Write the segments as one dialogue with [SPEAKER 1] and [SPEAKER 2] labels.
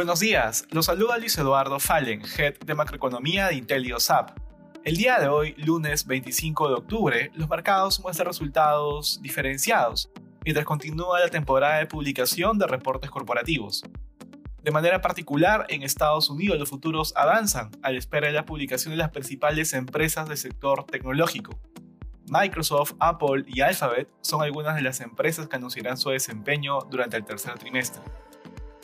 [SPEAKER 1] Buenos días, los saluda Luis Eduardo Fallen, Head de Macroeconomía de IntelioSAP. El día de hoy, lunes 25 de octubre, los mercados muestran resultados diferenciados, mientras continúa la temporada de publicación de reportes corporativos. De manera particular, en Estados Unidos los futuros avanzan a la espera de la publicación de las principales empresas del sector tecnológico. Microsoft, Apple y Alphabet son algunas de las empresas que anunciarán su desempeño durante el tercer trimestre.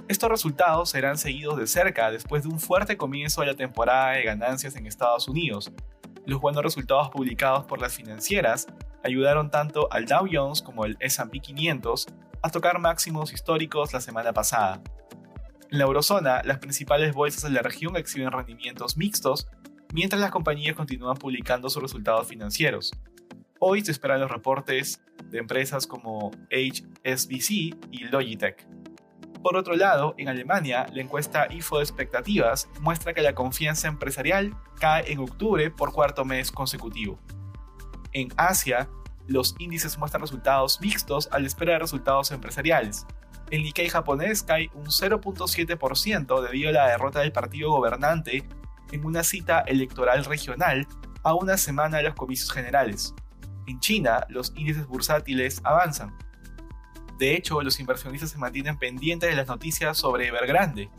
[SPEAKER 1] Estos resultados serán seguidos de cerca después de un fuerte comienzo de la temporada de ganancias en Estados Unidos. Los buenos resultados publicados por las financieras ayudaron tanto al Dow Jones como al S&P 500 a tocar máximos históricos la semana pasada. En la eurozona, las principales bolsas de la región exhiben rendimientos mixtos, mientras las compañías continúan publicando sus resultados financieros. Hoy se esperan los reportes de empresas como HSBC y Logitech. Por otro lado, en Alemania, la encuesta IFO de expectativas muestra que la confianza empresarial cae en octubre por cuarto mes consecutivo. En Asia, los índices muestran resultados mixtos al espera de resultados empresariales. El Nikkei japonés cae un 0.7% debido a la derrota del partido gobernante en una cita electoral regional a una semana de los comicios generales. En China, los índices bursátiles avanzan. De hecho, los inversionistas se mantienen pendientes de las noticias sobre Evergrande,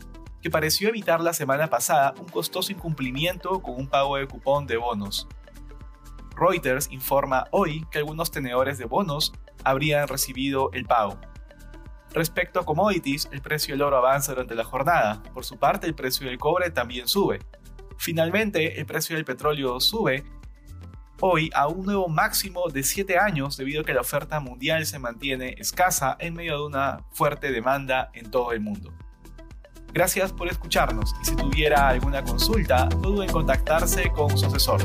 [SPEAKER 1] que pareció evitar la semana pasada un costoso incumplimiento con un pago de cupón de bonos. Reuters informa hoy que algunos tenedores de bonos habrían recibido el pago. Respecto a commodities, el precio del oro avanza durante la jornada. Por su parte, el precio del cobre también sube. Finalmente, el precio del petróleo sube hoy a un nuevo máximo de 7 años debido a que la oferta mundial se mantiene escasa en medio de una fuerte demanda en todo el mundo. Gracias por escucharnos y si tuviera alguna consulta, no duden en contactarse con su asesor.